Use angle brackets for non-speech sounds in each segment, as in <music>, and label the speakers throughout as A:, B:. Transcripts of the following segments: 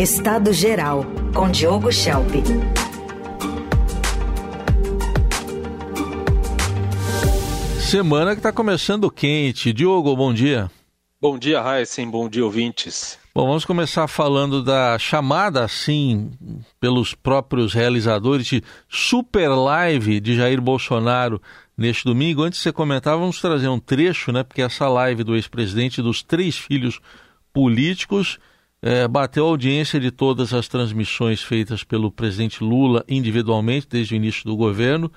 A: Estado Geral, com Diogo Schelp.
B: Semana que está começando quente. Diogo, bom dia.
C: Bom dia, Raíssen. Bom dia, ouvintes.
B: Bom, vamos começar falando da chamada, assim, pelos próprios realizadores de Super Live de Jair Bolsonaro neste domingo. Antes de você comentar, vamos trazer um trecho, né? Porque essa live do ex-presidente dos três filhos políticos é, bateu audiência de todas as transmissões feitas pelo presidente Lula individualmente desde o início do governo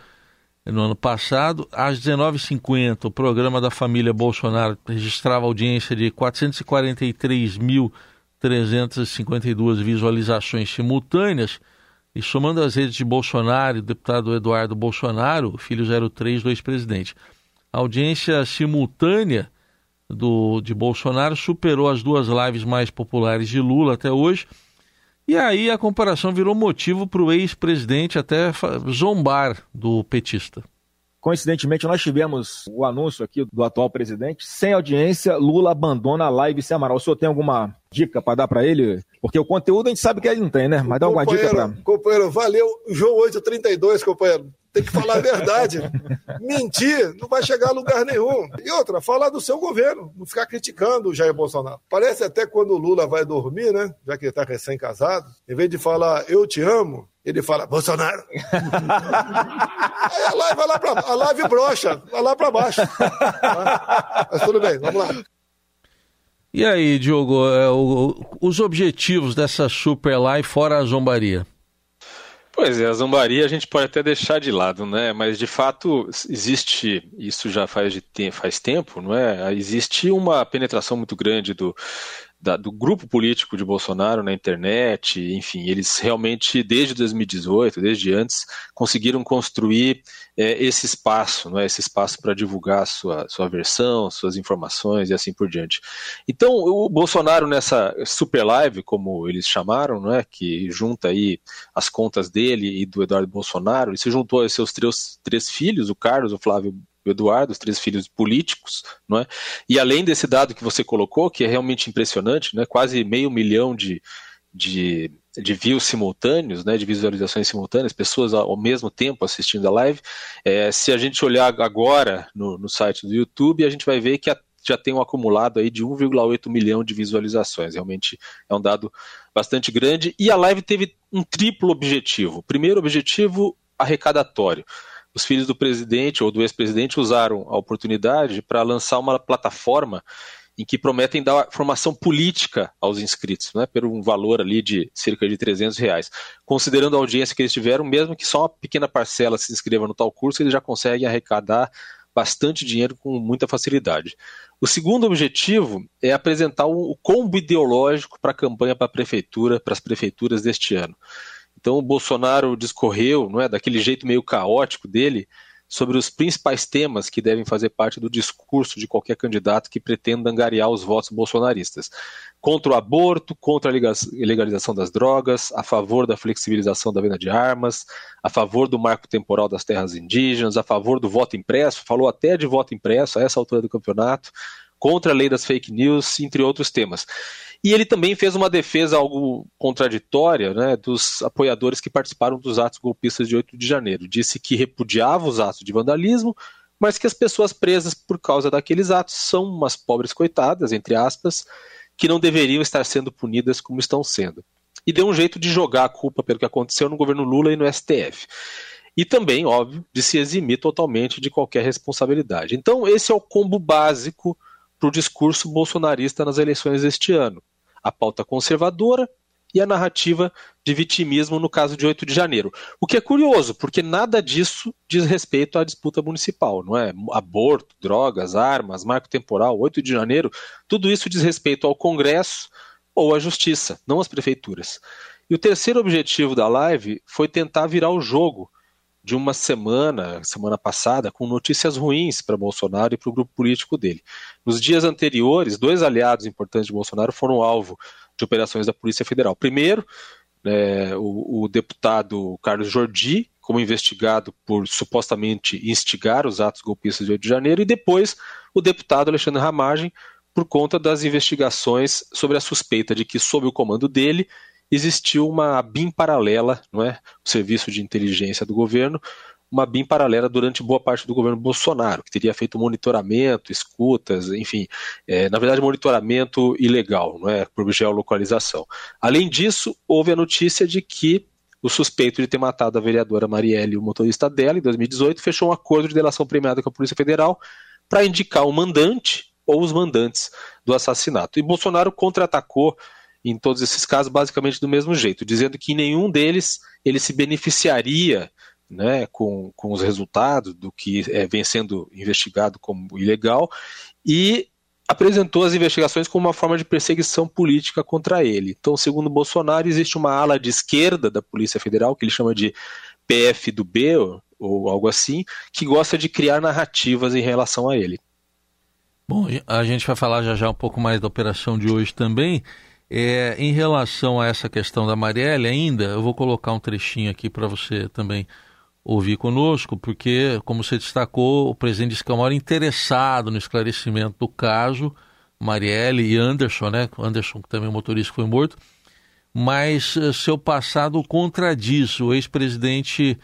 B: no ano passado. Às 19h50, o programa da família Bolsonaro registrava audiência de 443.352 visualizações simultâneas. E somando as redes de Bolsonaro, o deputado Eduardo Bolsonaro, filho 03 do ex-presidente, a audiência simultânea do, de Bolsonaro superou as duas lives mais populares de Lula até hoje. E aí a comparação virou motivo para o ex-presidente até zombar do petista.
D: Coincidentemente, nós tivemos o anúncio aqui do atual presidente. Sem audiência, Lula abandona a live sem Amaral. O senhor tem alguma dica para dar para ele? Porque o conteúdo a gente sabe que ele não tem, né? Mas dá alguma dica para.
E: Companheiro, valeu. João 832, companheiro. Tem que falar a verdade. Mentir não vai chegar a lugar nenhum. E outra, falar do seu governo, não ficar criticando o Jair Bolsonaro. Parece até quando o Lula vai dormir, né? Já que ele está recém-casado, em vez de falar eu te amo, ele fala Bolsonaro. Aí a live vai lá pra, a live brocha, vai lá para baixo. Mas tudo bem, vamos lá.
B: E aí, Diogo, é, os objetivos dessa Super Live fora a zombaria?
C: Pois é, a zombaria a gente pode até deixar de lado, né? Mas de fato existe, isso já faz, de, faz tempo, não é? Existe uma penetração muito grande do, da, do grupo político de Bolsonaro na internet, enfim, eles realmente, desde 2018, desde antes, conseguiram construir é, esse espaço, não é? esse espaço para divulgar sua, sua versão, suas informações e assim por diante. Então, o Bolsonaro nessa super live, como eles chamaram, não é? que junta aí as contas dele e do Eduardo Bolsonaro, ele se juntou a seus três, três filhos, o Carlos, o Flávio Eduardo, os três filhos políticos, não é? E além desse dado que você colocou, que é realmente impressionante, né? Quase meio milhão de, de, de views simultâneos, né? De visualizações simultâneas, pessoas ao mesmo tempo assistindo a live. É, se a gente olhar agora no, no site do YouTube, a gente vai ver que a, já tem um acumulado aí de 1,8 milhão de visualizações. Realmente é um dado bastante grande. E a live teve um triplo objetivo. Primeiro objetivo, arrecadatório os filhos do presidente ou do ex-presidente usaram a oportunidade para lançar uma plataforma em que prometem dar formação política aos inscritos, né, por um valor ali de cerca de 300 reais. Considerando a audiência que eles tiveram, mesmo que só uma pequena parcela se inscreva no tal curso, eles já conseguem arrecadar bastante dinheiro com muita facilidade. O segundo objetivo é apresentar o combo ideológico para a campanha para a prefeitura, para as prefeituras deste ano. Então o Bolsonaro discorreu, não é, daquele jeito meio caótico dele, sobre os principais temas que devem fazer parte do discurso de qualquer candidato que pretenda angariar os votos bolsonaristas. Contra o aborto, contra a legalização das drogas, a favor da flexibilização da venda de armas, a favor do marco temporal das terras indígenas, a favor do voto impresso, falou até de voto impresso a essa altura do campeonato, contra a lei das fake news, entre outros temas. E ele também fez uma defesa algo contraditória né, dos apoiadores que participaram dos atos golpistas de 8 de janeiro. Disse que repudiava os atos de vandalismo, mas que as pessoas presas por causa daqueles atos são umas pobres coitadas, entre aspas, que não deveriam estar sendo punidas como estão sendo. E deu um jeito de jogar a culpa pelo que aconteceu no governo Lula e no STF. E também, óbvio, de se eximir totalmente de qualquer responsabilidade. Então, esse é o combo básico para o discurso bolsonarista nas eleições deste ano a pauta conservadora e a narrativa de vitimismo no caso de 8 de janeiro. O que é curioso, porque nada disso diz respeito à disputa municipal, não é? Aborto, drogas, armas, marco temporal, 8 de janeiro, tudo isso diz respeito ao Congresso ou à Justiça, não às prefeituras. E o terceiro objetivo da live foi tentar virar o jogo de uma semana, semana passada, com notícias ruins para Bolsonaro e para o grupo político dele. Nos dias anteriores, dois aliados importantes de Bolsonaro foram alvo de operações da Polícia Federal. Primeiro, é, o, o, deputado Carlos Jordi, como investigado por supostamente instigar os atos golpistas de 8 de janeiro, e depois o deputado Alexandre Ramagem, por conta das investigações sobre a suspeita de que, sob o comando dele, existiu uma BIM paralela, não é? o Serviço de Inteligência do Governo, uma BIM paralela durante boa parte do governo Bolsonaro, que teria feito monitoramento, escutas, enfim, é, na verdade monitoramento ilegal, não é, por geolocalização. Além disso, houve a notícia de que o suspeito de ter matado a vereadora Marielle, o motorista dela, em 2018, fechou um acordo de delação premiada com a Polícia Federal para indicar o mandante ou os mandantes do assassinato. E Bolsonaro contra-atacou em todos esses casos basicamente do mesmo jeito, dizendo que nenhum deles ele se beneficiaria né, com, com os resultados do que é, vem sendo investigado como ilegal e apresentou as investigações como uma forma de perseguição política contra ele. Então, segundo Bolsonaro, existe uma ala de esquerda da Polícia Federal, que ele chama de PF do B, ou, algo assim, que gosta de criar narrativas em relação a ele.
B: Bom, a gente vai falar já já um pouco mais da operação de hoje também. É, em relação a essa questão da Marielle ainda, eu vou colocar um trechinho aqui para você também ouvir conosco, porque, como você destacou, o presidente disse que é maior interessado no esclarecimento do caso, Marielle e Anderson, né? Anderson, que também é motorista, foi morto, mas uh, seu passado contradiz. O ex-presidente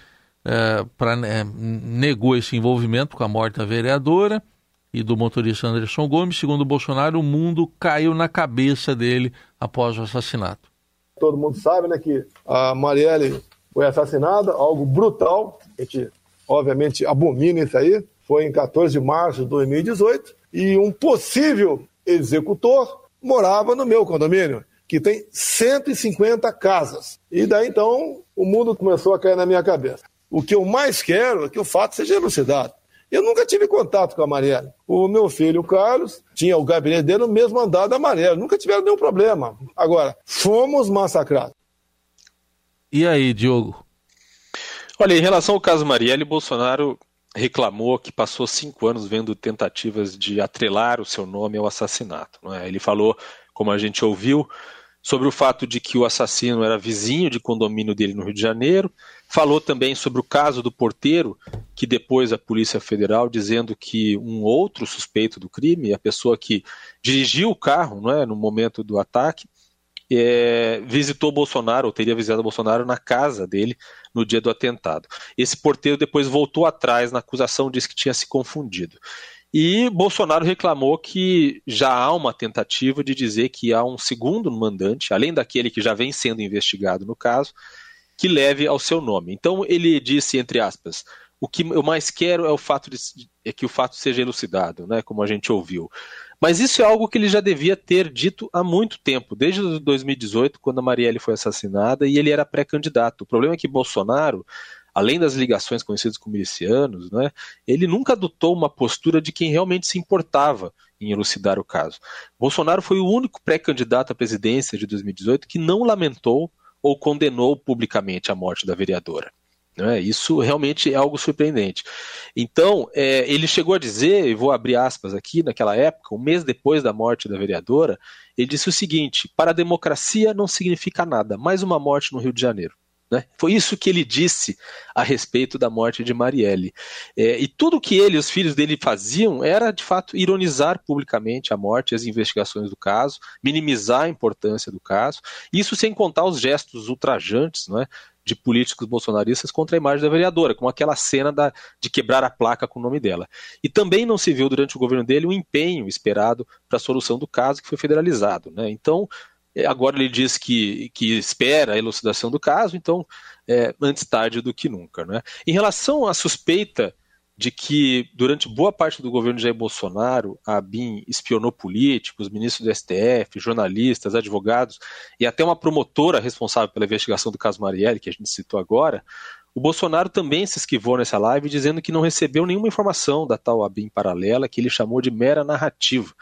B: pra, uh, negou esse envolvimento com a morte da vereadora e do motorista Anderson Gomes. Segundo Bolsonaro, o mundo caiu na cabeça dele após o assassinato.
E: Todo mundo sabe né, que a Marielle foi assassinada, algo brutal. A gente, obviamente, abomina isso aí. Foi em 14 de março de 2018. E um possível executor morava no meu condomínio, que tem 150 casas. E daí então o mundo começou a cair na minha cabeça. O que eu mais quero é que o fato seja elucidado. Eu nunca tive contato com a Marielle. O meu filho, o Carlos, tinha o gabinete dele no mesmo andar da Marielle. Nunca tiveram nenhum problema. Agora, fomos massacrados.
B: E aí, Diogo?
C: Olha, em relação ao caso Marielle, Bolsonaro reclamou que passou cinco anos vendo tentativas de atrelar o seu nome ao assassinato. É? Ele falou, como a gente ouviu, sobre o fato de que o assassino era vizinho de condomínio dele no Rio de Janeiro. Falou também sobre o caso do porteiro, que depois a Polícia Federal dizendo que um outro suspeito do crime, a pessoa que dirigiu o carro não é, no momento do ataque, é, visitou Bolsonaro, ou teria visitado Bolsonaro na casa dele no dia do atentado. Esse porteiro depois voltou atrás na acusação, disse que tinha se confundido. E Bolsonaro reclamou que já há uma tentativa de dizer que há um segundo mandante, além daquele que já vem sendo investigado no caso, que leve ao seu nome. Então ele disse, entre aspas, o que eu mais quero é o fato de, é que o fato seja elucidado, né, como a gente ouviu. Mas isso é algo que ele já devia ter dito há muito tempo, desde 2018, quando a Marielle foi assassinada e ele era pré-candidato. O problema é que Bolsonaro, além das ligações conhecidas como milicianos, né, ele nunca adotou uma postura de quem realmente se importava em elucidar o caso. Bolsonaro foi o único pré-candidato à presidência de 2018 que não lamentou ou condenou publicamente a morte da vereadora. Né? Isso realmente é algo surpreendente. Então, é, ele chegou a dizer, e vou abrir aspas aqui, naquela época, um mês depois da morte da vereadora, ele disse o seguinte: para a democracia não significa nada, mais uma morte no Rio de Janeiro. Né? Foi isso que ele disse a respeito da morte de Marielle. É, e tudo que ele e os filhos dele faziam era, de fato, ironizar publicamente a morte e as investigações do caso, minimizar a importância do caso, isso sem contar os gestos ultrajantes não é? de políticos bolsonaristas contra a imagem da vereadora, como aquela cena da, de quebrar a placa com o nome dela. E também não se viu durante o governo dele o um empenho esperado para a solução do caso, que foi federalizado. Né? Então, agora ele diz que, que espera a elucidação do caso, então, é, antes tarde do que nunca. Né? Em relação à suspeita de que durante boa parte do governo de Jair Bolsonaro, a BIM espionou políticos, ministros do STF, jornalistas, advogados e até uma promotora responsável pela investigação do caso Marielle, que a gente citou agora, o Bolsonaro também se esquivou nessa live dizendo que não recebeu nenhuma informação da tal ABIN paralela, que ele chamou de mera narrativa.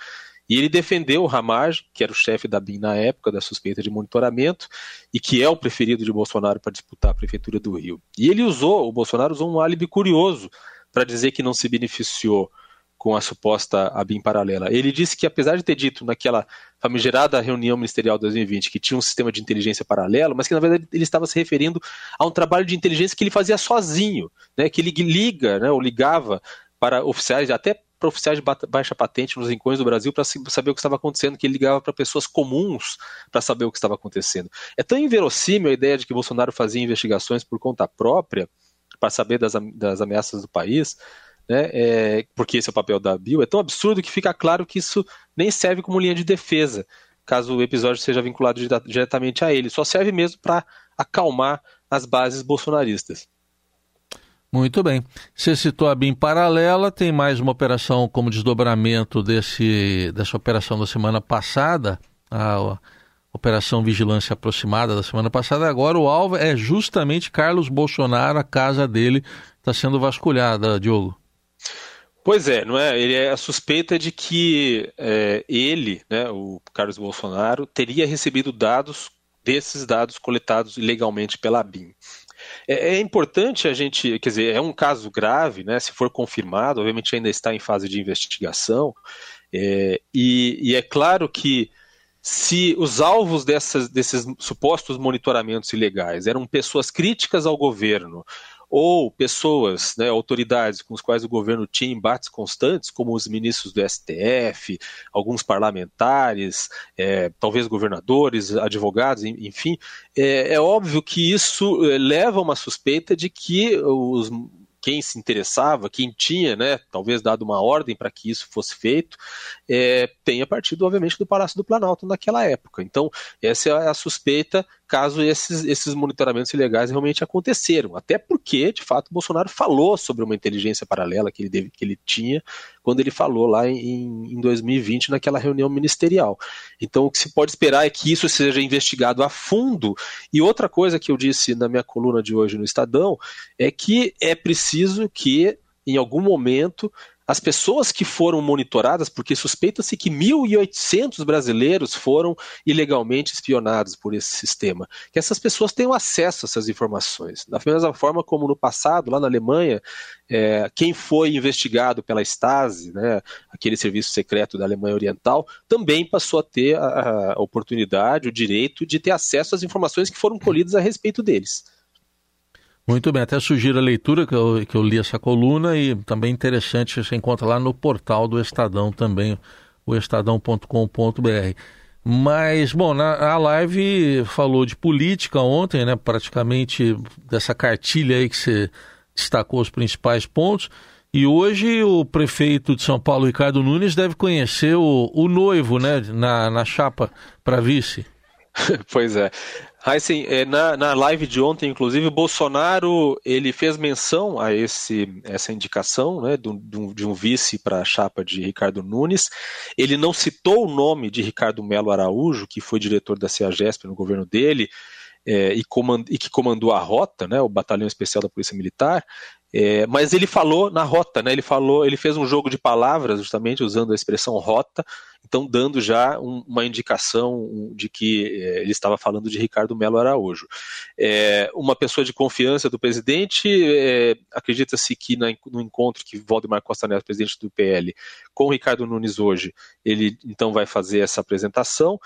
C: E ele defendeu o Ramage, que era o chefe da BIM na época da suspeita de monitoramento e que é o preferido de Bolsonaro para disputar a prefeitura do Rio. E ele usou, o Bolsonaro usou um álibi curioso para dizer que não se beneficiou com a suposta ABIN paralela. Ele disse que, apesar de ter dito naquela famigerada reunião ministerial de 2020 que tinha um sistema de inteligência paralelo, mas que na verdade ele estava se referindo a um trabalho de inteligência que ele fazia sozinho, né, que ele liga, né, ou ligava para oficiais, até para oficiais de baixa patente nos rincões do Brasil para saber o que estava acontecendo, que ele ligava para pessoas comuns para saber o que estava acontecendo. É tão inverossímil a ideia de que Bolsonaro fazia investigações por conta própria para saber das, das ameaças do país, né, é, porque esse é o papel da Bill, é tão absurdo que fica claro que isso nem serve como linha de defesa, caso o episódio seja vinculado diretamente a ele, só serve mesmo para acalmar as bases bolsonaristas.
B: Muito bem. Você citou a BIM paralela, tem mais uma operação como desdobramento desse, dessa operação da semana passada, a Operação Vigilância Aproximada da semana passada. Agora o alvo é justamente Carlos Bolsonaro, a casa dele está sendo vasculhada, Diogo.
C: Pois é, não é? Ele é a suspeita de que é, ele, né, o Carlos Bolsonaro, teria recebido dados desses dados coletados ilegalmente pela BIM. É, é, importante a gente, quer dizer, é um caso grave, né? Se for confirmado, obviamente ainda está em fase de investigação, é, e, e, é claro que se os alvos dessas, desses supostos monitoramentos ilegais eram pessoas críticas ao governo ou pessoas, né, autoridades com as quais o governo tinha embates constantes, como os ministros do STF, alguns parlamentares, é, talvez governadores, advogados, enfim, é, é óbvio que isso é, leva a uma suspeita de que os quem se interessava, quem tinha, né, talvez dado uma ordem para que isso fosse feito, é, tenha partido, obviamente, do Palácio do Planalto naquela época. Então, essa é a suspeita caso esses, esses monitoramentos ilegais realmente aconteceram. Até porque, de fato, Bolsonaro falou sobre uma inteligência paralela que ele, deve, que ele tinha quando ele falou lá em, em 2020 naquela reunião ministerial. Então, o que se pode esperar é que isso seja investigado a fundo. E outra coisa que eu disse na minha coluna de hoje no Estadão é que é preciso que, em algum momento, as pessoas que foram monitoradas, porque suspeita-se que 1.800 brasileiros foram ilegalmente espionados por esse sistema, que essas pessoas tenham acesso a essas informações. Da mesma forma como no passado, lá na Alemanha, é, quem foi investigado pela Stasi, né, aquele serviço secreto da Alemanha Oriental, também passou a ter a, a oportunidade, o direito de ter acesso às informações que foram colhidas a respeito deles.
B: Muito bem, até sugiro a leitura que eu, que eu li essa coluna e também interessante, você encontra lá no portal do Estadão também, o estadão.com.br. Mas, bom, na a live falou de política ontem, né? Praticamente dessa cartilha aí que você destacou os principais pontos. E hoje o prefeito de São Paulo, Ricardo Nunes, deve conhecer o, o noivo, né? Na, na chapa para vice. <laughs>
C: pois é. Heisen, é, na, na live de ontem, inclusive, o Bolsonaro ele fez menção a esse, essa indicação né, de, um, vice para a chapa de Ricardo Nunes. Ele não citou o nome de Ricardo Melo Araújo, que foi diretor da CEAGESP no governo dele, é, e, comand, e, que comandou a rota, né, o Batalhão Especial da Polícia Militar, é, mas ele falou na rota, né? Ele falou, ele fez um jogo de palavras, justamente usando a expressão rota, então dando já um, uma indicação de que é, ele estava falando de Ricardo Melo Araújo. É, uma pessoa de confiança do presidente, é, acredita-se que na, no encontro que Valdemar Costa Neto, presidente do PL, com Ricardo Nunes hoje, ele então vai fazer essa apresentação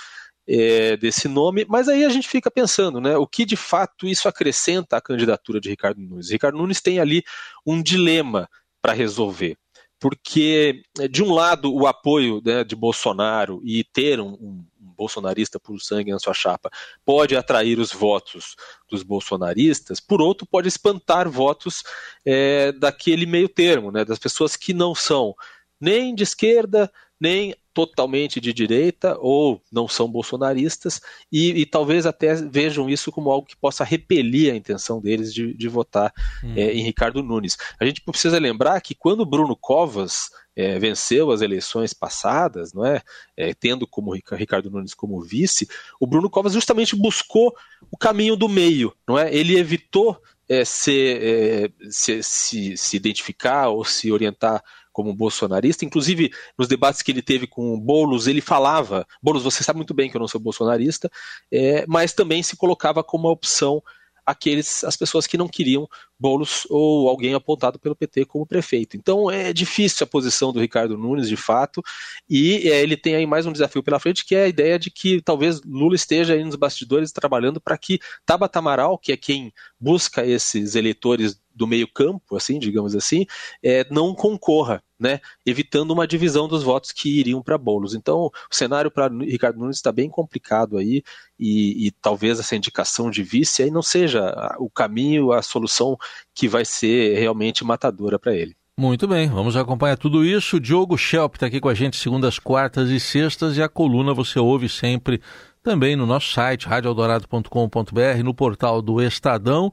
C: é, desse nome, mas aí a gente fica pensando, né, o que de fato isso acrescenta à candidatura de Ricardo Nunes. Ricardo Nunes tem ali um dilema para resolver, porque de um lado o apoio né, de Bolsonaro e ter um, um, bolsonarista por sangue na sua chapa pode atrair os votos dos bolsonaristas, por outro pode espantar votos é, daquele meio termo, né, das pessoas que não são nem de esquerda nem totalmente de direita ou não são bolsonaristas e, e, talvez até vejam isso como algo que possa repelir a intenção deles de, de votar hum. é, em Ricardo Nunes. A gente precisa lembrar que quando Bruno Covas é, venceu as eleições passadas, não é? é? tendo como Ricardo Nunes como vice, o Bruno Covas justamente buscou o caminho do meio, não é? Ele evitou se, se, se, se identificar ou se orientar como bolsonarista. Inclusive, nos debates que ele teve com o Boulos, ele falava: Boulos, você sabe muito bem que eu não sou bolsonarista, é, mas também se colocava como uma opção aqueles, as pessoas que não queriam Boulos ou alguém apontado pelo PT como prefeito. Então é difícil a posição do Ricardo Nunes, de fato, e é, ele tem aí mais um desafio pela frente, que é a ideia de que talvez Lula esteja aí nos bastidores trabalhando para que Tabata Amaral, que é quem busca esses eleitores do meio campo, assim, digamos assim, é, não concorra, né, evitando uma divisão dos votos que iriam para Bolos. Então, o cenário para Ricardo Nunes está bem complicado aí e, e, talvez essa indicação de vice aí não seja o caminho, a solução que vai ser realmente matadora para ele.
B: Muito bem, vamos acompanhar tudo isso. Diogo Schelp está aqui com a gente segundas, quartas e sextas e a coluna você ouve sempre também no nosso site radioeldorado.com.br, no portal do Estadão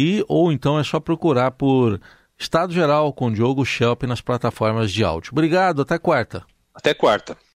B: e ou então é só procurar por Estado Geral com Diogo Schelp nas plataformas de áudio. Obrigado, até quarta.
C: Até quarta.